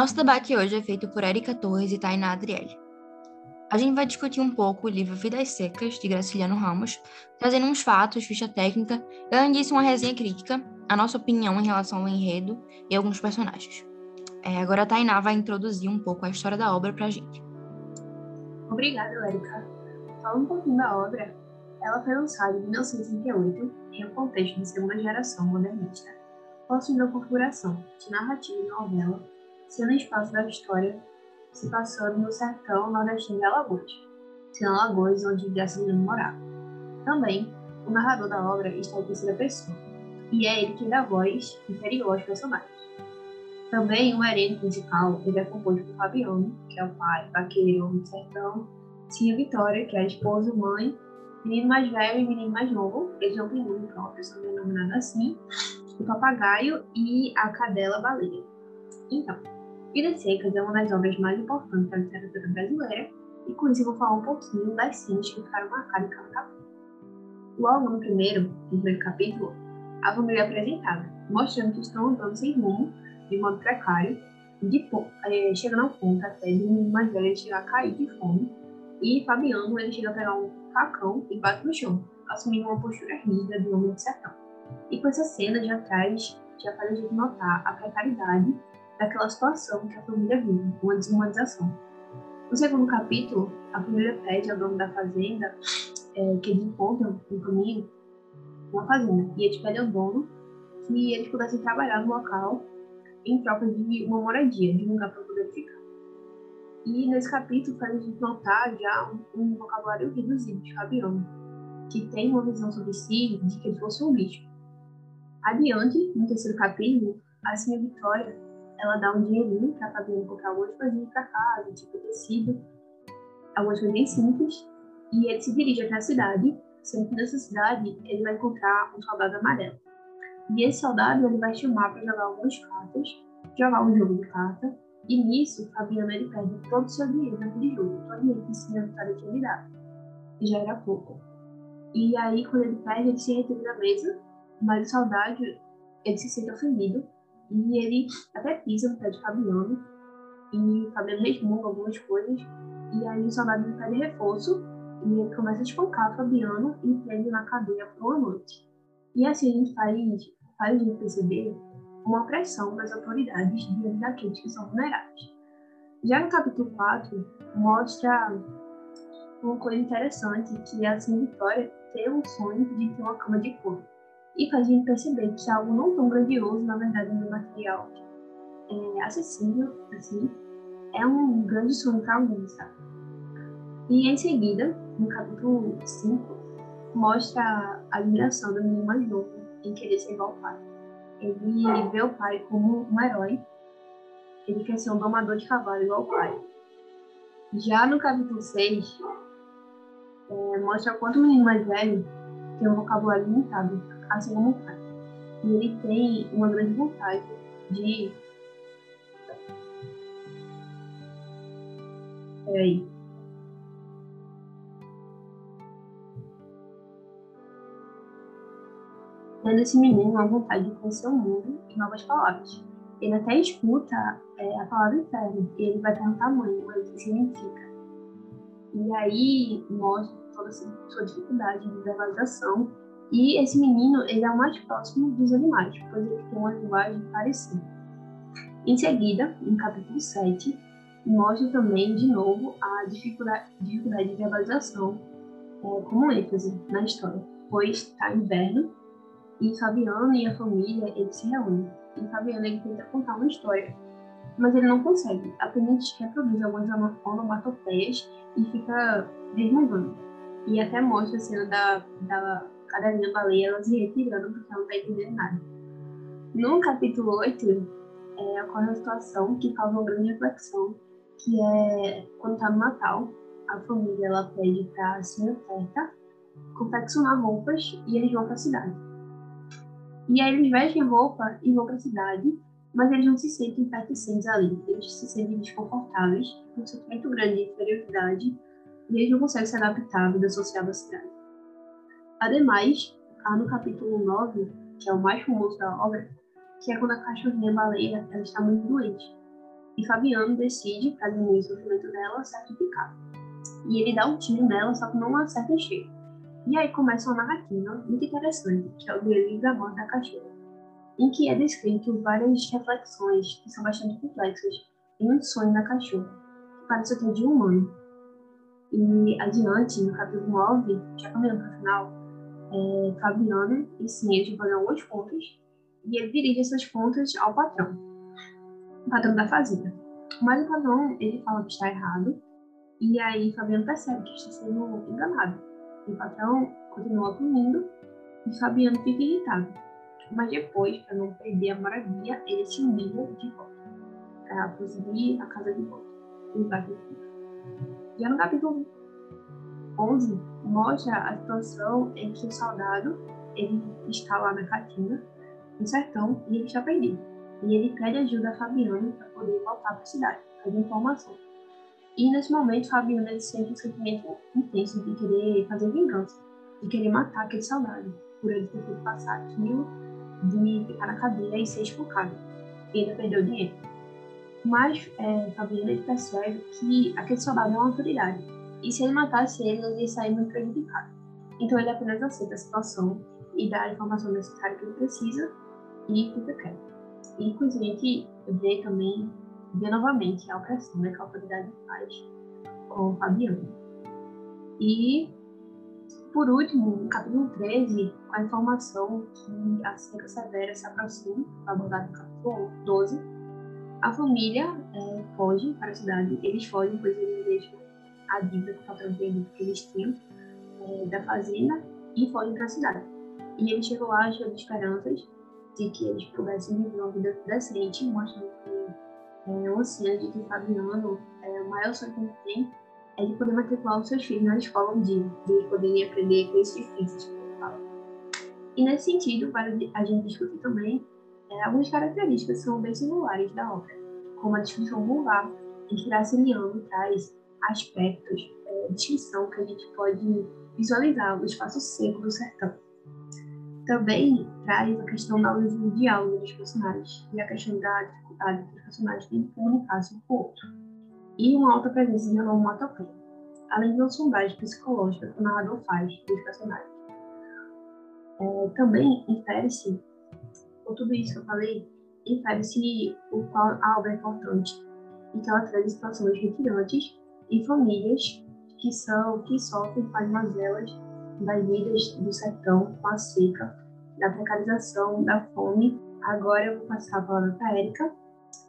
Nosso debate hoje é feito por Érica Torres e Tainá Adriele. A gente vai discutir um pouco o livro Vidas Secas, de Graciliano Ramos, trazendo uns fatos, ficha técnica e, além disso, uma resenha crítica, a nossa opinião em relação ao enredo e alguns personagens. É, agora a Tainá vai introduzir um pouco a história da obra para a gente. Obrigada, Érica. Falando um pouquinho da obra, ela foi lançada em 1938 em um contexto de segunda geração modernista, possuindo a configuração de narrativa e novela, o espaço da história se passando no sertão nordestino de Alagoas, sendo Alagoas onde Graciliano morava. Também, o narrador da obra está em terceira pessoa, e é ele que dá voz interior aos personagens. Também o elenco musical ele é composto por Fabiano, que é o pai, vaqueiro, do sertão, Cia Vitória, que é a esposa, mãe, menino mais velho e menino mais novo, eles não têm nome próprio, são denominados assim, o papagaio e a cadela baleia. Então, Vidas Secas é uma das obras mais importantes da literatura brasileira, e com isso eu vou falar um pouquinho das cenas que ficaram marcadas em cada capítulo. Logo no primeiro, no primeiro capítulo, a família é apresentada, mostrando que estão andando sem rumo, de modo precário, de, é, chegando ao ponto até de um mais velho chegar a cair de fome, e Fabiano ele chega a pegar um facão e bate no chão, assumindo uma postura rígida do homem de sertão. E com essa cena já traz, já faz a gente notar a precariedade daquela situação que a família vive, uma desumanização. No segundo capítulo, a família pede ao dono da fazenda é, que eles encontram no caminho uma fazenda, e eles pedem ao dono que eles pudessem trabalhar no local em troca de uma moradia, de um lugar para poder ficar. E nesse capítulo faz a gente notar já um, um vocabulário reduzido de Fabiano, que tem uma visão sobre si de que ele fosse um bicho. Adiante, no terceiro capítulo, a Senhora Vitória ela dá um dinheirinho para Fabiano comprar algumas coisinhas para casa, tipo tecido, algumas coisas bem simples, e ele se dirige até a cidade, sendo que nessa cidade ele vai encontrar um soldado amarelo. E esse soldado ele vai chamar para jogar algumas cartas, jogar um jogo de carta, e nisso Fabiano ele perde todo o seu dinheiro naquele jogo, todo o dinheiro que se Vitória tinha lhe dado. E já era pouco. E aí, quando ele perde, ele se retira da mesa, mas o soldado ele se sente ofendido e ele até pisa no pé de Fabiano. E Fabiano resmunga algumas coisas. E aí o soldado pede reforço. E ele começa a espancar Fabiano e prende na cadeia por uma noite. E assim a gente faz, faz a gente perceber uma pressão das autoridades diante daqueles que são vulneráveis. Já no capítulo 4, mostra uma coisa interessante, que é assim, Vitória ter um sonho de ter uma cama de couro e faz a gente perceber que algo não tão grandioso, na verdade, no material é acessível, assim, é um grande sonho para alguns, sabe? E em seguida, no capítulo 5, mostra a admiração do menino mais novo em querer ser igual ao pai. Ele vê o pai como um herói, ele quer ser um domador de cavalo igual ao pai. Já no capítulo 6, é, mostra o quanto o menino mais velho tem um vocabulário limitado assim como o. E ele tem uma grande vontade de. Peraí. Tendo esse menino uma vontade de conhecer o mundo e novas palavras. Ele até escuta é, a palavra inferno e ele vai perguntar à mãe, mas o que significa? E aí mostra toda a sua dificuldade de verbalização e esse menino, ele é o mais próximo dos animais, pois ele tem uma linguagem parecida. Em seguida, no capítulo 7, mostra também, de novo, a dificuldade, de verbalização é, como ênfase na história, pois está inverno e Fabiano e a família, eles se reúnem. E Fabiano, ele tenta contar uma história, mas ele não consegue, apenas reproduz algumas onomatopeias e fica resmungando. E até mostra a cena da, da caderninha baleia ela se retirando porque ela não está entendendo nada. No capítulo 8, é, ocorre uma situação que causa uma grande reflexão, que é quando está no Natal, a família ela pede para a senhora Teta confeccionar roupas e eles vão para a cidade. E aí eles vestem roupa e vão para a cidade, mas eles não se sentem pertencentes ali. Eles se sentem desconfortáveis, com um sentimento grande de inferioridade, e eles não conseguem se adaptar à vida social da cidade. Ademais, há no capítulo 9, que é o mais famoso da obra, que é quando a cachorrinha baleia ela está muito doente. E Fabiano decide, para diminuir o sofrimento dela, sacrificar. E ele dá um tiro nela, só que não acerta cheio. E aí começa uma narrativa muito interessante, que é o delírio da morte da cachorra, em que é descrito várias reflexões que são bastante complexas em um sonho da cachorra, que parece ter de um humano. E adiante, no capítulo 9, já caminhando para o final, é, Fabiano ensina a fazer algumas contas e ele dirige essas contas ao patrão, o patrão da fazenda. Mas o patrão, ele fala que está errado e aí Fabiano percebe que está sendo enganado. O patrão continua punindo e Fabiano fica irritado. Mas depois, para não perder a moradia, ele se humilha de volta para conseguir a casa de volta. E vai Já no capítulo 11, mostra a situação em que o soldado ele está lá na catina, no sertão, e ele está perdido. E ele pede ajuda a Fabiano para poder voltar para a cidade, fazer informação. E nesse momento, Fabiano ele sente um sentimento intenso de querer fazer vingança, de querer matar aquele soldado, por ele ter feito passar aquilo de ficar na cadeia e ser espancado. E ainda perdeu dinheiro. Mas é, Fabiano ele percebe que aquele soldado é uma autoridade. E se ele matasse ele, ele ia sair muito prejudicado. Então ele apenas aceita a situação e dá a informação necessária que ele precisa e fica quieto. E com isso a gente vê também vê novamente a opressão né, que a autoridade faz com Fabiano. E, por último, no capítulo 13, a informação que a seca severa se aproxima, abordada no capítulo 12, a família é, foge para a cidade, eles fogem, pois eles deixam a dívida com o patrão que eles tinham é, da fazenda e fogem para a cidade. E eles chegam lá cheios de esperanças de que eles pudessem viver uma vida decente, mostrando que é, uma cena de que Fabiano, é, o maior sonho que ele tem é de poder matricular os seus filhos na escola um dia, de eles poderem aprender com esses difíceis ele. E nesse sentido, para a gente discutir também, é, algumas características são bem singulares da obra, como a descrição vulgar, em que Graciliano traz aspectos é, descrição que a gente pode visualizar no espaço seco do sertão. Também traz a questão da ausência de diálogo dos personagens e a questão da dificuldade dos personagens de comunicar-se um com o outro. E uma alta presença de onomatopeia, além de uma sondagem psicológica que o narrador faz dos personagens. É, também infere-se, por tudo isso que eu falei, infere-se o qual a obra é importante e que ela traz situações retirantes e famílias que são que sofrem com as mazelas das vidas do sertão com a seca, da precarização, da fome. Agora eu vou passar a palavra para a Érica,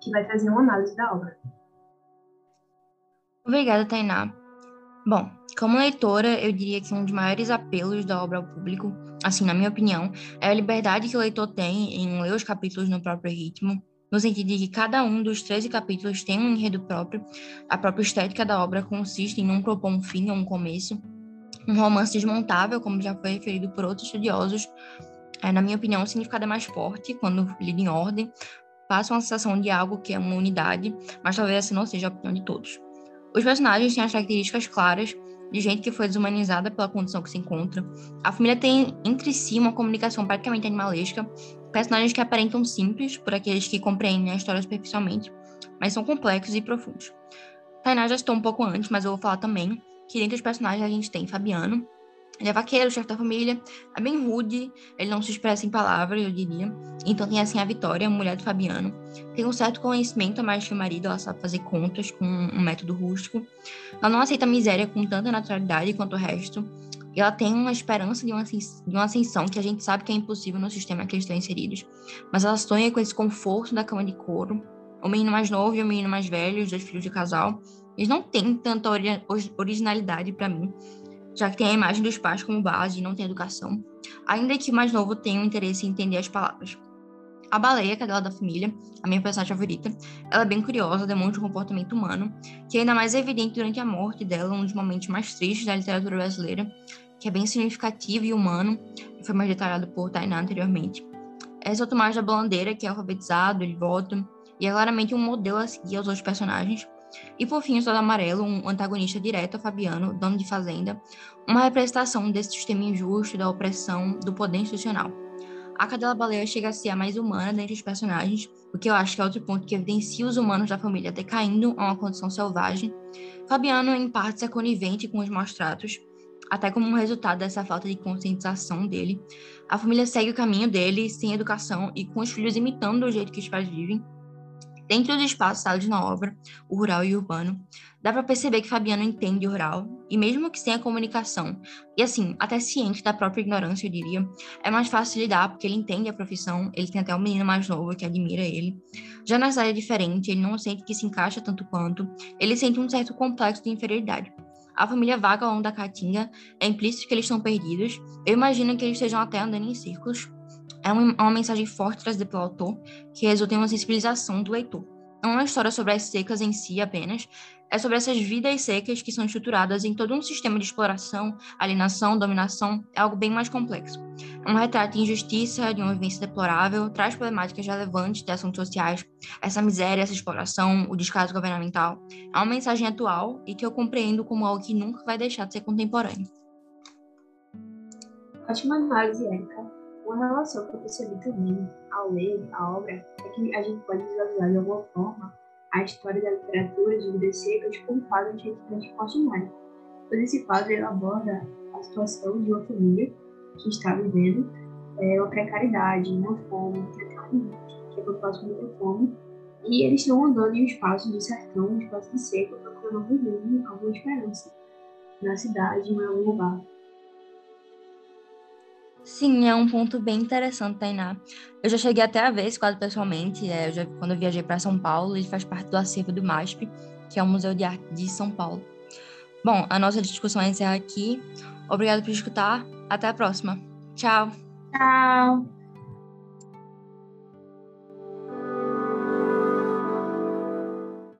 que vai trazer uma análise da obra. Obrigada, Tainá. Bom, como leitora, eu diria que um dos maiores apelos da obra ao público, assim, na minha opinião, é a liberdade que o leitor tem em ler os capítulos no próprio ritmo, no sentido de que cada um dos 13 capítulos tem um enredo próprio, a própria estética da obra consiste em não propor um fim ou um começo, um romance desmontável, como já foi referido por outros estudiosos, é, na minha opinião, o significado é mais forte quando lido em ordem, passa uma sensação de algo que é uma unidade, mas talvez essa não seja a opinião de todos. Os personagens têm as características claras de gente que foi desumanizada pela condição que se encontra. A família tem entre si uma comunicação praticamente animalesca, personagens que aparentam simples por aqueles que compreendem a história superficialmente, mas são complexos e profundos. Tainá já citou um pouco antes, mas eu vou falar também que dentre os personagens a gente tem Fabiano, ele é vaqueiro, chefe da família, é bem rude, ele não se expressa em palavras, eu diria. Então tem assim a Vitória, a mulher do Fabiano. Tem um certo conhecimento mais que o marido, ela sabe fazer contas com um método rústico. Ela não aceita a miséria com tanta naturalidade quanto o resto. E ela tem uma esperança de uma, de uma ascensão que a gente sabe que é impossível no sistema que eles estão inseridos. Mas ela sonha com esse conforto da cama de couro. O menino mais novo e o menino mais velho, os dois filhos de casal, eles não têm tanta originalidade para mim, já que tem a imagem dos pais como base e não tem educação, ainda que o mais novo tenha um interesse em entender as palavras. A baleia, que é dela da família, a minha personagem favorita, ela é bem curiosa, demonstra um comportamento humano, que é ainda mais evidente durante a morte dela, um dos momentos mais tristes da literatura brasileira, que é bem significativo e humano, foi mais detalhado por Tainá anteriormente. É o Tomás da Bandeira, que é alfabetizado, ele vota, e é claramente um modelo a seguir aos outros personagens, e por fim, o Soldado Amarelo, um antagonista direto a Fabiano, dono de fazenda, uma representação desse sistema injusto da opressão do poder institucional. a cadela baleia chega a ser a mais humana dentre os personagens, o que eu acho que é outro ponto que evidencia os humanos da família decaindo a uma condição selvagem. Fabiano, em parte, é conivente com os maus tratos, até como um resultado dessa falta de conscientização dele. A família segue o caminho dele, sem educação e com os filhos imitando o jeito que os pais vivem. Dentro dos espaços dados na obra, o rural e o urbano, dá para perceber que Fabiano entende o rural, e mesmo que sem a comunicação, e assim, até ciente da própria ignorância, eu diria, é mais fácil lidar porque ele entende a profissão, ele tem até um menino mais novo que admira ele. Já nessa área diferente, ele não sente que se encaixa tanto quanto, ele sente um certo complexo de inferioridade. A família vaga ao longo da Caatinga, é implícito que eles estão perdidos, eu imagino que eles estejam até andando em círculos, é uma, uma mensagem forte trazida pelo autor, que resulta em uma sensibilização do leitor. Não é uma história sobre as secas em si apenas, é sobre essas vidas secas que são estruturadas em todo um sistema de exploração, alienação, dominação, é algo bem mais complexo. É um retrato de injustiça, de uma vivência deplorável, traz problemáticas relevantes de assuntos sociais, essa miséria, essa exploração, o descaso governamental. É uma mensagem atual e que eu compreendo como algo que nunca vai deixar de ser contemporâneo. Ótima análise, Érica. Uma relação que eu percebi também ao ler a obra é que a gente pode visualizar de alguma forma a história da literatura de vidas secas como quadro de retrato ordinário. Pois esse quadro ele aborda a situação de uma família que está vivendo é, uma precariedade, uma fome, que até um que é propósito muita fome, e eles estão andando em um espaço de sertão, um espaço de seco, procurando algum rumo, alguma esperança na cidade, em algum lugar. Sim, é um ponto bem interessante, Tainá. Eu já cheguei até a ver esse quadro pessoalmente, é, eu já, quando eu viajei para São Paulo, ele faz parte do acervo do MASP, que é o Museu de Arte de São Paulo. Bom, a nossa discussão encerra aqui. Obrigado por escutar. Até a próxima. Tchau. Tchau.